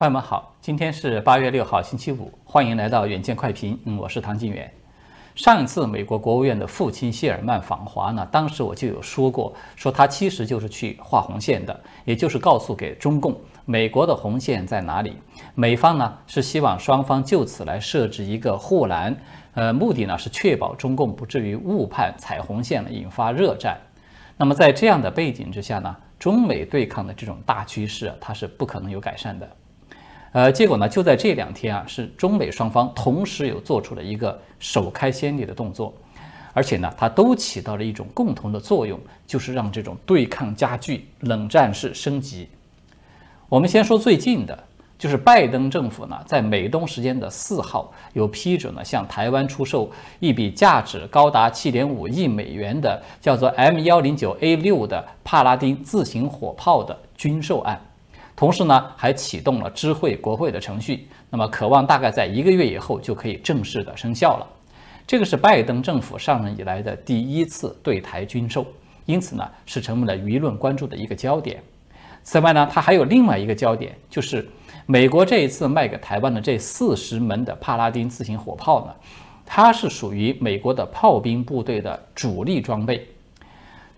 朋友们好，今天是八月六号，星期五，欢迎来到远见快评。嗯，我是唐晋远。上一次美国国务院的父亲谢尔曼访华呢，当时我就有说过，说他其实就是去画红线的，也就是告诉给中共美国的红线在哪里。美方呢是希望双方就此来设置一个护栏，呃，目的呢是确保中共不至于误判踩红线了，引发热战。那么在这样的背景之下呢，中美对抗的这种大趋势它是不可能有改善的。呃，结果呢，就在这两天啊，是中美双方同时有做出了一个首开先例的动作，而且呢，它都起到了一种共同的作用，就是让这种对抗加剧，冷战式升级。我们先说最近的，就是拜登政府呢，在美东时间的四号，有批准了向台湾出售一笔价值高达七点五亿美元的叫做 M 幺零九 A 六的帕拉丁自行火炮的军售案。同时呢，还启动了知会国会的程序，那么渴望大概在一个月以后就可以正式的生效了。这个是拜登政府上任以来的第一次对台军售，因此呢，是成为了舆论关注的一个焦点。此外呢，它还有另外一个焦点，就是美国这一次卖给台湾的这四十门的帕拉丁自行火炮呢，它是属于美国的炮兵部队的主力装备。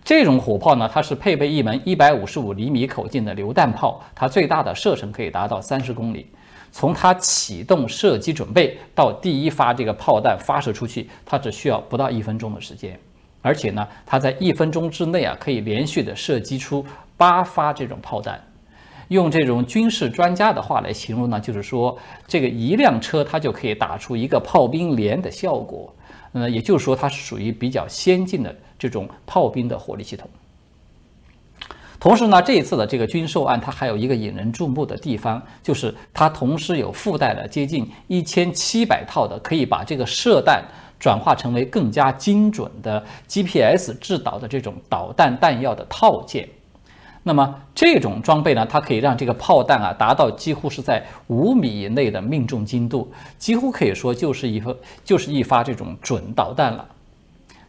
这种火炮呢，它是配备一门一百五十五厘米口径的榴弹炮，它最大的射程可以达到三十公里。从它启动射击准备到第一发这个炮弹发射出去，它只需要不到一分钟的时间。而且呢，它在一分钟之内啊，可以连续的射击出八发这种炮弹。用这种军事专家的话来形容呢，就是说这个一辆车它就可以打出一个炮兵连的效果。呃，也就是说，它是属于比较先进的这种炮兵的火力系统。同时呢，这一次的这个军售案，它还有一个引人注目的地方，就是它同时有附带了接近一千七百套的可以把这个射弹转化成为更加精准的 GPS 制导的这种导弹弹药的套件。那么这种装备呢，它可以让这个炮弹啊达到几乎是在五米以内的命中精度，几乎可以说就是一发就是一发这种准导弹了。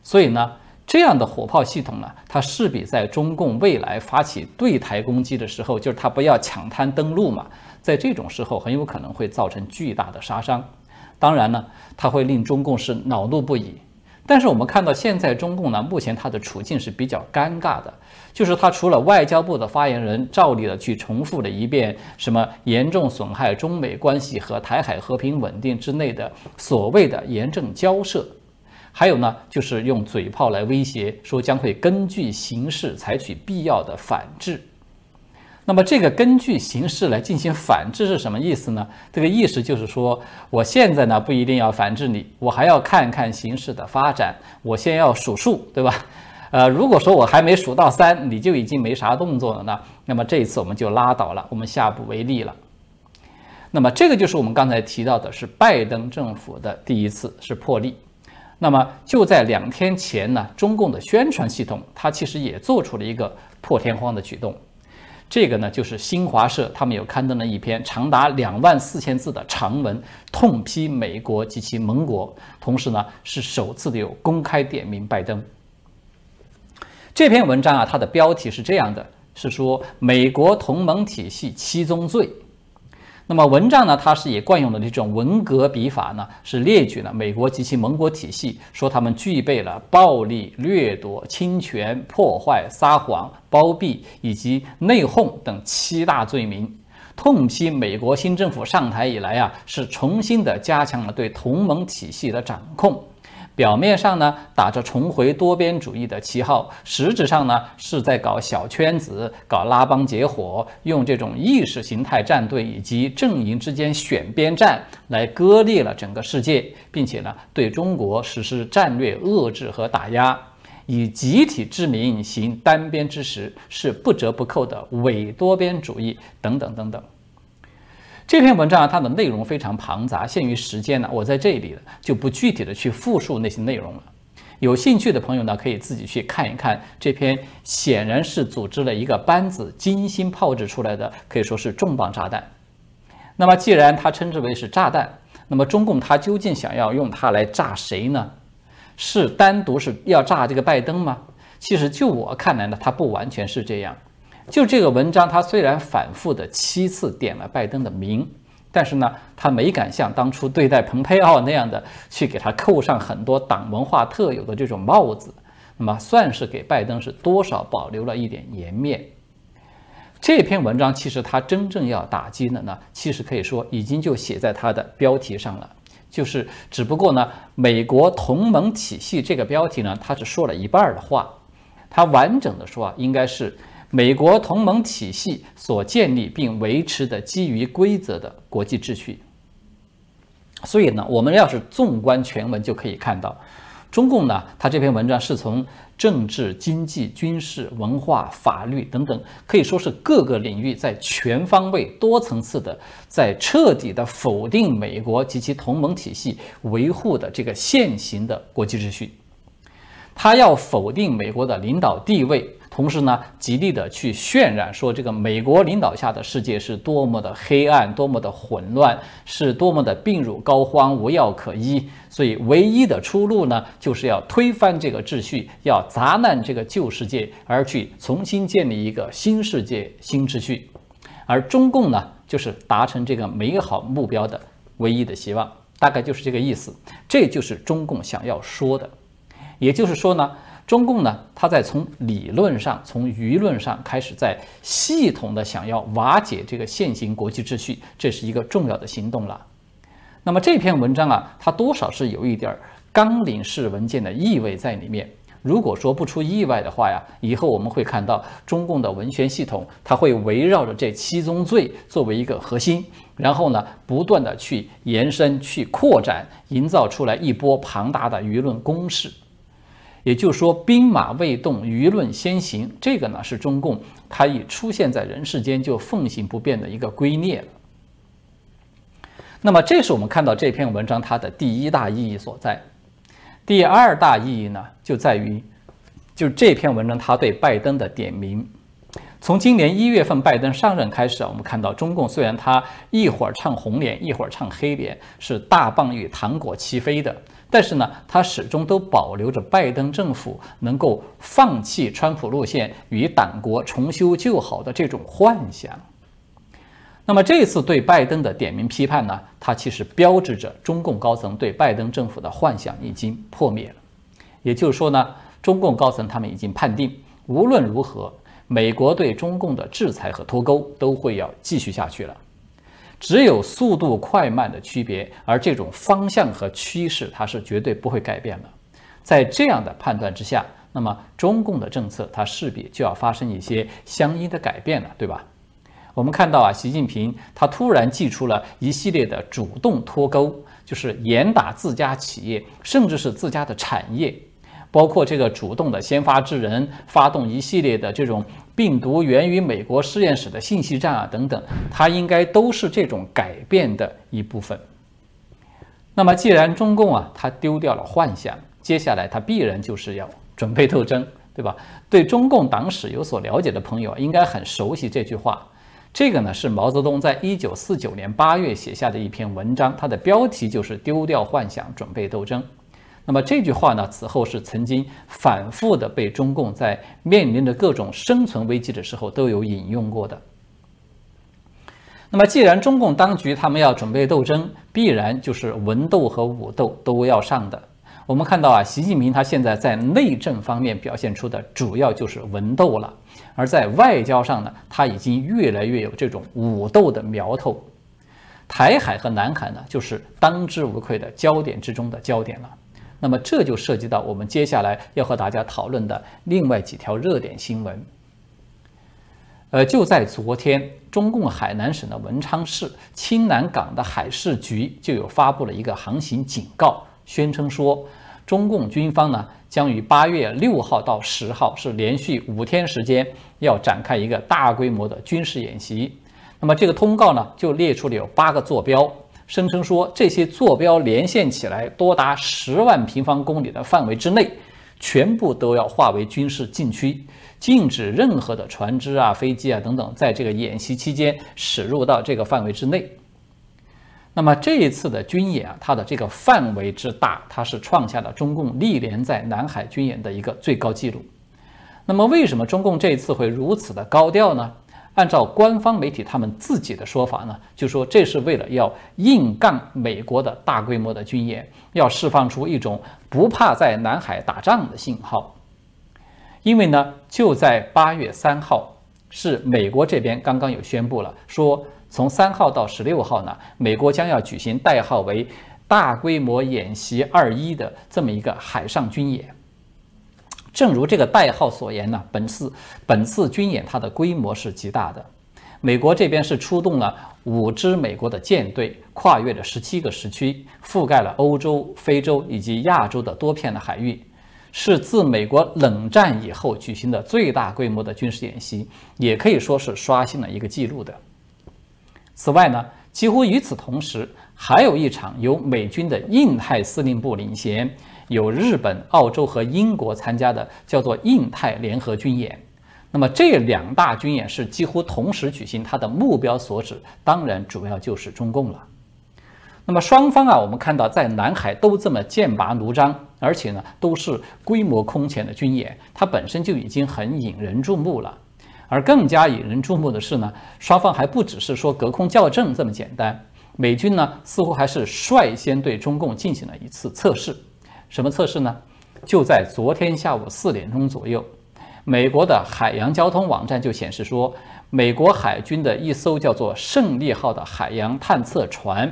所以呢，这样的火炮系统呢，它势必在中共未来发起对台攻击的时候，就是它不要抢滩登陆嘛，在这种时候很有可能会造成巨大的杀伤。当然呢，它会令中共是恼怒不已。但是我们看到现在中共呢，目前它的处境是比较尴尬的，就是它除了外交部的发言人照例的去重复了一遍什么严重损害中美关系和台海和平稳定之内的所谓的严正交涉，还有呢，就是用嘴炮来威胁说将会根据形势采取必要的反制。那么这个根据形势来进行反制是什么意思呢？这个意思就是说，我现在呢不一定要反制你，我还要看看形势的发展，我先要数数，对吧？呃，如果说我还没数到三，你就已经没啥动作了呢，那么这一次我们就拉倒了，我们下不为例了。那么这个就是我们刚才提到的是拜登政府的第一次是破例。那么就在两天前呢，中共的宣传系统它其实也做出了一个破天荒的举动。这个呢，就是新华社他们有刊登了一篇长达两万四千字的长文，痛批美国及其盟国，同时呢，是首次的有公开点名拜登。这篇文章啊，它的标题是这样的，是说美国同盟体系七宗罪。那么文章呢，它是也惯用的这种文革笔法呢，是列举了美国及其盟国体系，说他们具备了暴力、掠夺、侵权、破坏、撒谎、包庇以及内讧等七大罪名，痛批美国新政府上台以来啊，是重新的加强了对同盟体系的掌控。表面上呢，打着重回多边主义的旗号，实质上呢，是在搞小圈子、搞拉帮结伙，用这种意识形态战队以及阵营之间选边站来割裂了整个世界，并且呢，对中国实施战略遏制和打压，以集体之名行单边之实，是不折不扣的伪多边主义等等等等。这篇文章，它的内容非常庞杂，限于时间呢，我在这里就不具体的去复述那些内容了。有兴趣的朋友呢，可以自己去看一看这篇，显然是组织了一个班子精心炮制出来的，可以说是重磅炸弹。那么，既然它称之为是炸弹，那么中共它究竟想要用它来炸谁呢？是单独是要炸这个拜登吗？其实就我看来呢，它不完全是这样。就这个文章，他虽然反复的七次点了拜登的名，但是呢，他没敢像当初对待蓬佩奥那样的去给他扣上很多党文化特有的这种帽子，那么算是给拜登是多少保留了一点颜面。这篇文章其实他真正要打击的呢，其实可以说已经就写在他的标题上了，就是只不过呢，美国同盟体系这个标题呢，他只说了一半的话，他完整的说啊，应该是美国同盟体系所建立并维持的基于规则的国际秩序。所以呢，我们要是纵观全文就可以看到。中共呢，他这篇文章是从政治、经济、军事、文化、法律等等，可以说是各个领域在全方位、多层次的，在彻底的否定美国及其同盟体系维护的这个现行的国际秩序。他要否定美国的领导地位。同时呢，极力的去渲染说，这个美国领导下的世界是多么的黑暗，多么的混乱，是多么的病入膏肓，无药可医。所以，唯一的出路呢，就是要推翻这个秩序，要砸烂这个旧世界，而去重新建立一个新世界、新秩序。而中共呢，就是达成这个美好目标的唯一的希望，大概就是这个意思。这就是中共想要说的。也就是说呢。中共呢，他在从理论上、从舆论上开始，在系统的想要瓦解这个现行国际秩序，这是一个重要的行动了。那么这篇文章啊，它多少是有一点纲领式文件的意味在里面。如果说不出意外的话呀，以后我们会看到中共的文宣系统，它会围绕着这七宗罪作为一个核心，然后呢，不断的去延伸、去扩展，营造出来一波庞大的舆论攻势。也就是说，兵马未动，舆论先行。这个呢，是中共它已出现在人世间就奉行不变的一个圭臬了。那么，这是我们看到这篇文章它的第一大意义所在。第二大意义呢，就在于，就这篇文章它对拜登的点名。从今年一月份拜登上任开始啊，我们看到中共虽然它一会儿唱红脸，一会儿唱黑脸，是大棒与糖果齐飞的。但是呢，他始终都保留着拜登政府能够放弃川普路线，与党国重修旧好的这种幻想。那么这次对拜登的点名批判呢，它其实标志着中共高层对拜登政府的幻想已经破灭了。也就是说呢，中共高层他们已经判定，无论如何，美国对中共的制裁和脱钩都会要继续下去了。只有速度快慢的区别，而这种方向和趋势它是绝对不会改变的。在这样的判断之下，那么中共的政策它势必就要发生一些相应的改变了，对吧？我们看到啊，习近平他突然祭出了一系列的主动脱钩，就是严打自家企业，甚至是自家的产业。包括这个主动的先发制人，发动一系列的这种病毒源于美国实验室的信息战啊等等，它应该都是这种改变的一部分。那么，既然中共啊，它丢掉了幻想，接下来它必然就是要准备斗争，对吧？对中共党史有所了解的朋友应该很熟悉这句话。这个呢是毛泽东在一九四九年八月写下的一篇文章，它的标题就是“丢掉幻想，准备斗争”。那么这句话呢，此后是曾经反复的被中共在面临着各种生存危机的时候都有引用过的。那么既然中共当局他们要准备斗争，必然就是文斗和武斗都要上的。我们看到啊，习近平他现在在内政方面表现出的主要就是文斗了，而在外交上呢，他已经越来越有这种武斗的苗头。台海和南海呢，就是当之无愧的焦点之中的焦点了。那么这就涉及到我们接下来要和大家讨论的另外几条热点新闻。呃，就在昨天，中共海南省的文昌市青南港的海事局就有发布了一个航行警告，宣称说，中共军方呢将于八月六号到十号是连续五天时间要展开一个大规模的军事演习。那么这个通告呢就列出了有八个坐标。声称说，这些坐标连线起来多达十万平方公里的范围之内，全部都要划为军事禁区，禁止任何的船只啊、飞机啊等等，在这个演习期间驶入到这个范围之内。那么这一次的军演啊，它的这个范围之大，它是创下了中共历年在南海军演的一个最高纪录。那么，为什么中共这一次会如此的高调呢？按照官方媒体他们自己的说法呢，就说这是为了要硬杠美国的大规模的军演，要释放出一种不怕在南海打仗的信号。因为呢，就在八月三号，是美国这边刚刚有宣布了，说从三号到十六号呢，美国将要举行代号为“大规模演习二一”的这么一个海上军演。正如这个代号所言呢，本次本次军演它的规模是极大的。美国这边是出动了五支美国的舰队，跨越了十七个时区，覆盖了欧洲、非洲以及亚洲的多片的海域，是自美国冷战以后举行的最大规模的军事演习，也可以说是刷新了一个记录的。此外呢，几乎与此同时，还有一场由美军的印太司令部领衔。有日本、澳洲和英国参加的叫做印太联合军演，那么这两大军演是几乎同时举行，它的目标所指当然主要就是中共了。那么双方啊，我们看到在南海都这么剑拔弩张，而且呢都是规模空前的军演，它本身就已经很引人注目了。而更加引人注目的是呢，双方还不只是说隔空校正这么简单，美军呢似乎还是率先对中共进行了一次测试。什么测试呢？就在昨天下午四点钟左右，美国的海洋交通网站就显示说，美国海军的一艘叫做“胜利号”的海洋探测船，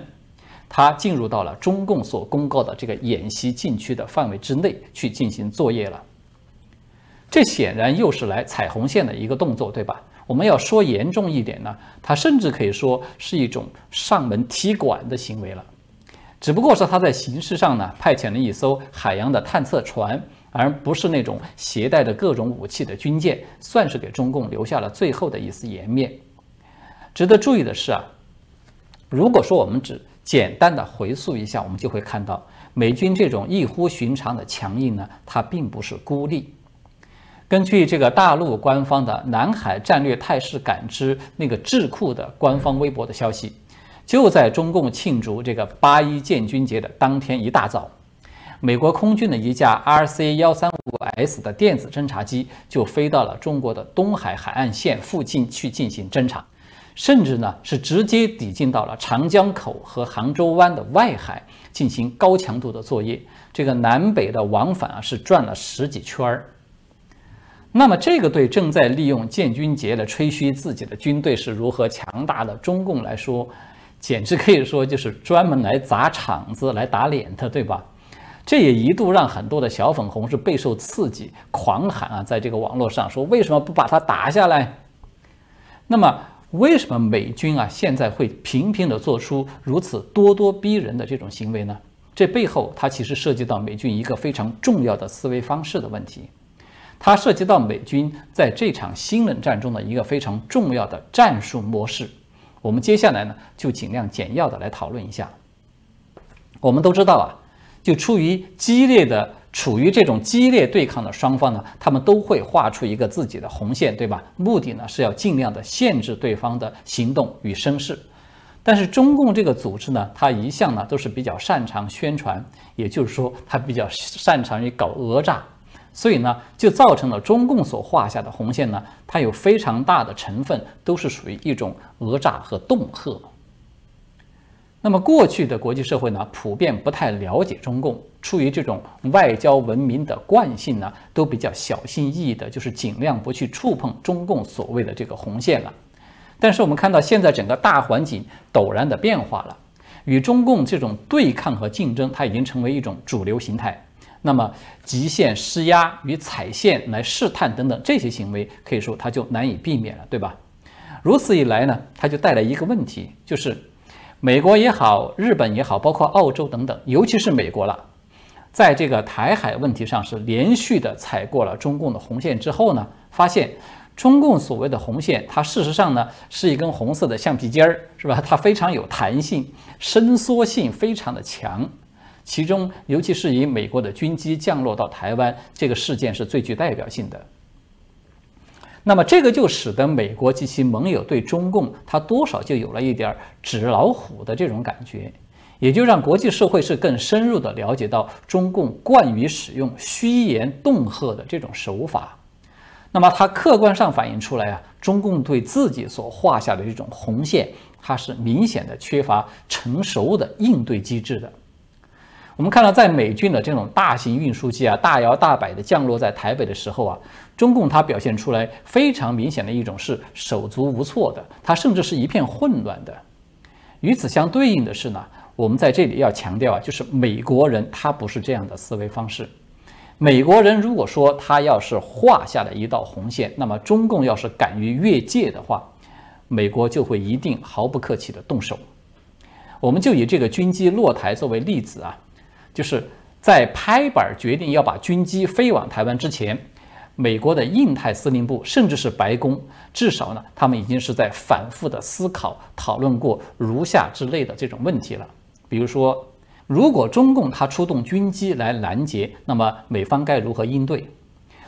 它进入到了中共所公告的这个演习禁区的范围之内去进行作业了。这显然又是来踩红线的一个动作，对吧？我们要说严重一点呢，它甚至可以说是一种上门踢馆的行为了。只不过是他在形式上呢，派遣了一艘海洋的探测船，而不是那种携带着各种武器的军舰，算是给中共留下了最后的一丝颜面。值得注意的是啊，如果说我们只简单的回溯一下，我们就会看到美军这种异乎寻常的强硬呢，它并不是孤立。根据这个大陆官方的南海战略态势感知那个智库的官方微博的消息。就在中共庆祝这个八一建军节的当天一大早，美国空军的一架 RC 幺三五 S 的电子侦察机就飞到了中国的东海海岸线附近去进行侦察，甚至呢是直接抵近到了长江口和杭州湾的外海进行高强度的作业。这个南北的往返啊是转了十几圈儿。那么这个对正在利用建军节来吹嘘自己的军队是如何强大的中共来说，简直可以说就是专门来砸场子、来打脸的，对吧？这也一度让很多的小粉红是备受刺激，狂喊啊，在这个网络上说为什么不把它打下来？那么，为什么美军啊现在会频频的做出如此咄咄逼人的这种行为呢？这背后它其实涉及到美军一个非常重要的思维方式的问题，它涉及到美军在这场新冷战中的一个非常重要的战术模式。我们接下来呢，就尽量简要的来讨论一下。我们都知道啊，就出于激烈的处于这种激烈对抗的双方呢，他们都会画出一个自己的红线，对吧？目的呢是要尽量的限制对方的行动与声势。但是中共这个组织呢，它一向呢都是比较擅长宣传，也就是说，它比较擅长于搞讹诈。所以呢，就造成了中共所画下的红线呢，它有非常大的成分都是属于一种讹诈和恫吓。那么过去的国际社会呢，普遍不太了解中共，出于这种外交文明的惯性呢，都比较小心翼翼的，就是尽量不去触碰中共所谓的这个红线了。但是我们看到现在整个大环境陡然的变化了，与中共这种对抗和竞争，它已经成为一种主流形态。那么，极限施压与踩线来试探等等这些行为，可以说它就难以避免了，对吧？如此一来呢，它就带来一个问题，就是美国也好，日本也好，包括澳洲等等，尤其是美国了，在这个台海问题上是连续的踩过了中共的红线之后呢，发现中共所谓的红线，它事实上呢是一根红色的橡皮筋儿，是吧？它非常有弹性，伸缩性非常的强。其中，尤其是以美国的军机降落到台湾这个事件是最具代表性的。那么，这个就使得美国及其盟友对中共，他多少就有了一点纸老虎的这种感觉，也就让国际社会是更深入的了解到中共惯于使用虚言恫吓的这种手法。那么它客观上反映出来啊，中共对自己所画下的这种红线，它是明显的缺乏成熟的应对机制的。我们看到，在美军的这种大型运输机啊大摇大摆的降落在台北的时候啊，中共它表现出来非常明显的一种是手足无措的，它甚至是一片混乱的。与此相对应的是呢，我们在这里要强调啊，就是美国人他不是这样的思维方式。美国人如果说他要是画下了一道红线，那么中共要是敢于越界的话，美国就会一定毫不客气的动手。我们就以这个军机落台作为例子啊。就是在拍板决定要把军机飞往台湾之前，美国的印太司令部甚至是白宫，至少呢，他们已经是在反复的思考、讨论过如下之类的这种问题了。比如说，如果中共他出动军机来拦截，那么美方该如何应对？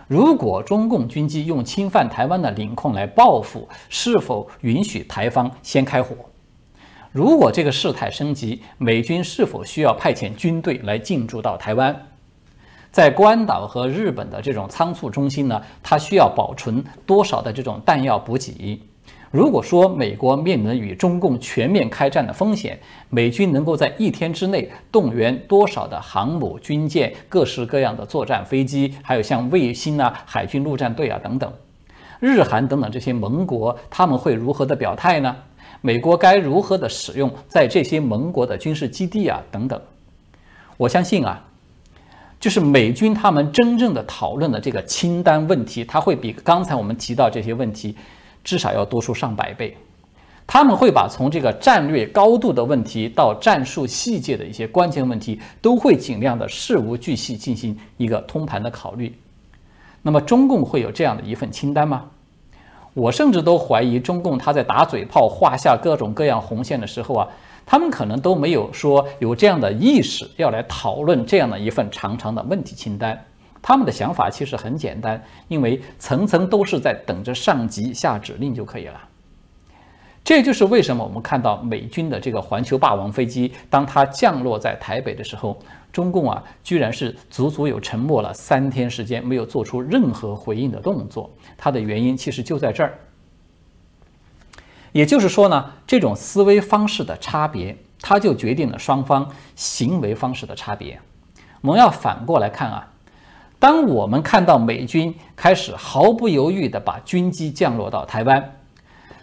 如果中共军机用侵犯台湾的领空来报复，是否允许台方先开火？如果这个事态升级，美军是否需要派遣军队来进驻到台湾？在关岛和日本的这种仓促中心呢？它需要保存多少的这种弹药补给？如果说美国面临与中共全面开战的风险，美军能够在一天之内动员多少的航母、军舰、各式各样的作战飞机，还有像卫星啊、海军陆战队啊等等，日韩等等这些盟国，他们会如何的表态呢？美国该如何的使用在这些盟国的军事基地啊？等等，我相信啊，就是美军他们真正的讨论的这个清单问题，它会比刚才我们提到这些问题至少要多出上百倍。他们会把从这个战略高度的问题到战术细节的一些关键问题，都会尽量的事无巨细进行一个通盘的考虑。那么，中共会有这样的一份清单吗？我甚至都怀疑，中共他在打嘴炮、画下各种各样红线的时候啊，他们可能都没有说有这样的意识要来讨论这样的一份长长的问题清单。他们的想法其实很简单，因为层层都是在等着上级下指令就可以了。这就是为什么我们看到美军的这个环球霸王飞机，当它降落在台北的时候，中共啊，居然是足足有沉默了三天时间，没有做出任何回应的动作。它的原因其实就在这儿。也就是说呢，这种思维方式的差别，它就决定了双方行为方式的差别。我们要反过来看啊，当我们看到美军开始毫不犹豫地把军机降落到台湾。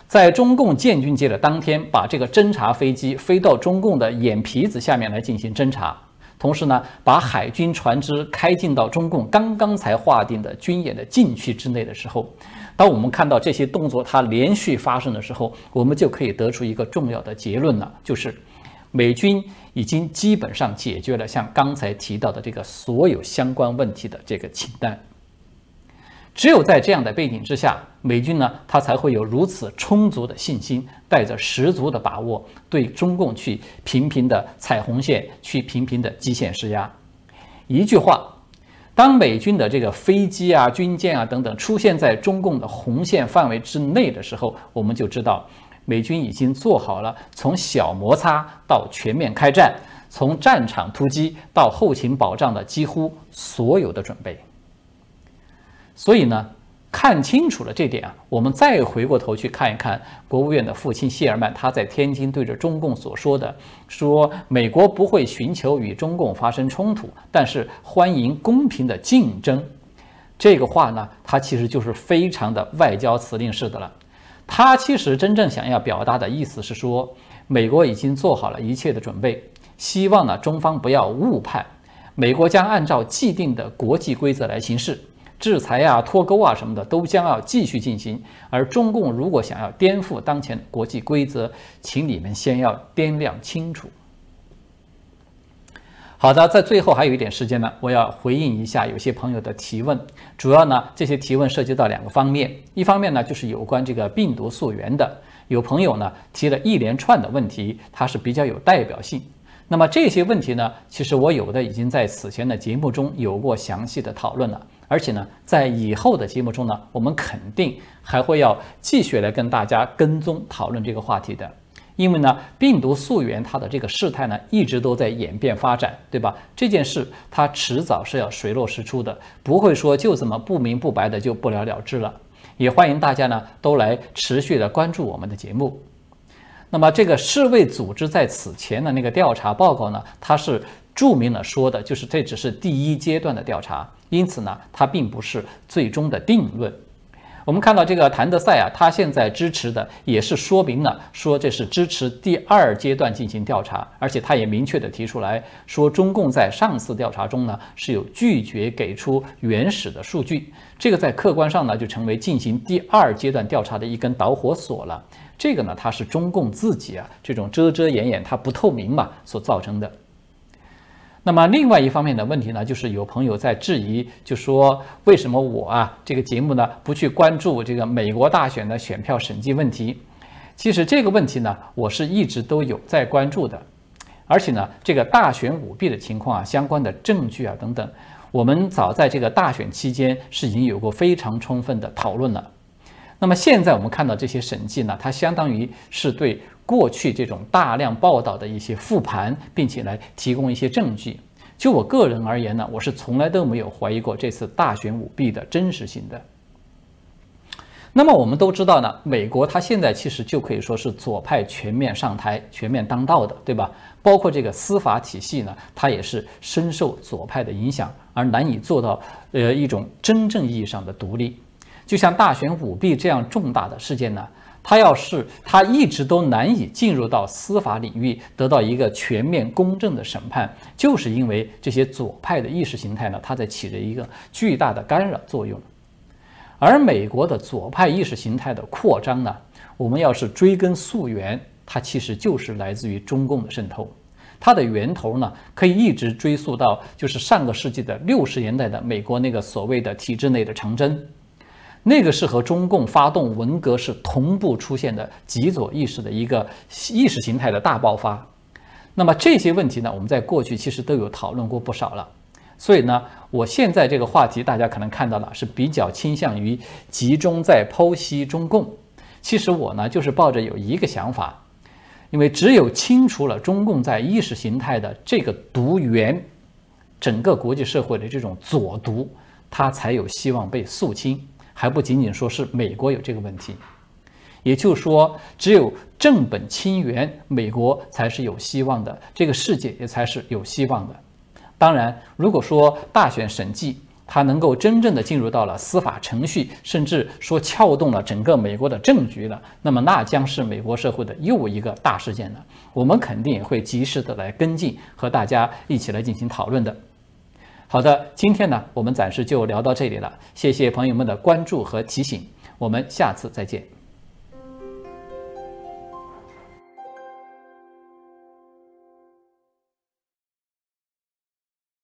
在中共建军节的当天，把这个侦察飞机飞到中共的眼皮子下面来进行侦察，同时呢，把海军船只开进到中共刚刚才划定的军演的禁区之内的时候，当我们看到这些动作它连续发生的时候，我们就可以得出一个重要的结论了，就是美军已经基本上解决了像刚才提到的这个所有相关问题的这个清单。只有在这样的背景之下，美军呢，他才会有如此充足的信心，带着十足的把握，对中共去频频的踩红线，去频频的基线施压。一句话，当美军的这个飞机啊、军舰啊等等出现在中共的红线范围之内的时候，我们就知道，美军已经做好了从小摩擦到全面开战，从战场突击到后勤保障的几乎所有的准备。所以呢，看清楚了这点啊，我们再回过头去看一看国务院的父亲谢尔曼他在天津对着中共所说的，说美国不会寻求与中共发生冲突，但是欢迎公平的竞争。这个话呢，他其实就是非常的外交辞令式的了。他其实真正想要表达的意思是说，美国已经做好了一切的准备，希望呢中方不要误判，美国将按照既定的国际规则来行事。制裁啊、脱钩啊什么的都将要继续进行，而中共如果想要颠覆当前国际规则，请你们先要掂量清楚。好的，在最后还有一点时间呢，我要回应一下有些朋友的提问。主要呢，这些提问涉及到两个方面，一方面呢就是有关这个病毒溯源的，有朋友呢提了一连串的问题，它是比较有代表性。那么这些问题呢，其实我有的已经在此前的节目中有过详细的讨论了。而且呢，在以后的节目中呢，我们肯定还会要继续来跟大家跟踪讨论这个话题的。因为呢，病毒溯源它的这个事态呢，一直都在演变发展，对吧？这件事它迟早是要水落石出的，不会说就这么不明不白的就不了了之了。也欢迎大家呢都来持续的关注我们的节目。那么这个世卫组织在此前的那个调查报告呢，它是注明了说的，就是这只是第一阶段的调查，因此呢，它并不是最终的定论。我们看到这个谭德赛啊，他现在支持的也是说明了，说这是支持第二阶段进行调查，而且他也明确的提出来说，中共在上次调查中呢是有拒绝给出原始的数据，这个在客观上呢就成为进行第二阶段调查的一根导火索了。这个呢，它是中共自己啊这种遮遮掩掩，它不透明嘛所造成的。那么另外一方面的问题呢，就是有朋友在质疑，就说为什么我啊这个节目呢不去关注这个美国大选的选票审计问题？其实这个问题呢，我是一直都有在关注的，而且呢，这个大选舞弊的情况啊，相关的证据啊等等，我们早在这个大选期间是已经有过非常充分的讨论了。那么现在我们看到这些审计呢，它相当于是对。过去这种大量报道的一些复盘，并且来提供一些证据。就我个人而言呢，我是从来都没有怀疑过这次大选舞弊的真实性的。那么我们都知道呢，美国它现在其实就可以说是左派全面上台、全面当道的，对吧？包括这个司法体系呢，它也是深受左派的影响，而难以做到呃一种真正意义上的独立。就像大选舞弊这样重大的事件呢。他要是他一直都难以进入到司法领域，得到一个全面公正的审判，就是因为这些左派的意识形态呢，它在起着一个巨大的干扰作用。而美国的左派意识形态的扩张呢，我们要是追根溯源，它其实就是来自于中共的渗透。它的源头呢，可以一直追溯到就是上个世纪的六十年代的美国那个所谓的体制内的长征。那个是和中共发动文革是同步出现的极左意识的一个意识形态的大爆发。那么这些问题呢，我们在过去其实都有讨论过不少了。所以呢，我现在这个话题大家可能看到了是比较倾向于集中在剖析中共。其实我呢就是抱着有一个想法，因为只有清除了中共在意识形态的这个毒源，整个国际社会的这种左毒，它才有希望被肃清。还不仅仅说是美国有这个问题，也就是说，只有正本清源，美国才是有希望的，这个世界也才是有希望的。当然，如果说大选审计它能够真正的进入到了司法程序，甚至说撬动了整个美国的政局了，那么那将是美国社会的又一个大事件了。我们肯定也会及时的来跟进，和大家一起来进行讨论的。好的，今天呢，我们暂时就聊到这里了。谢谢朋友们的关注和提醒，我们下次再见。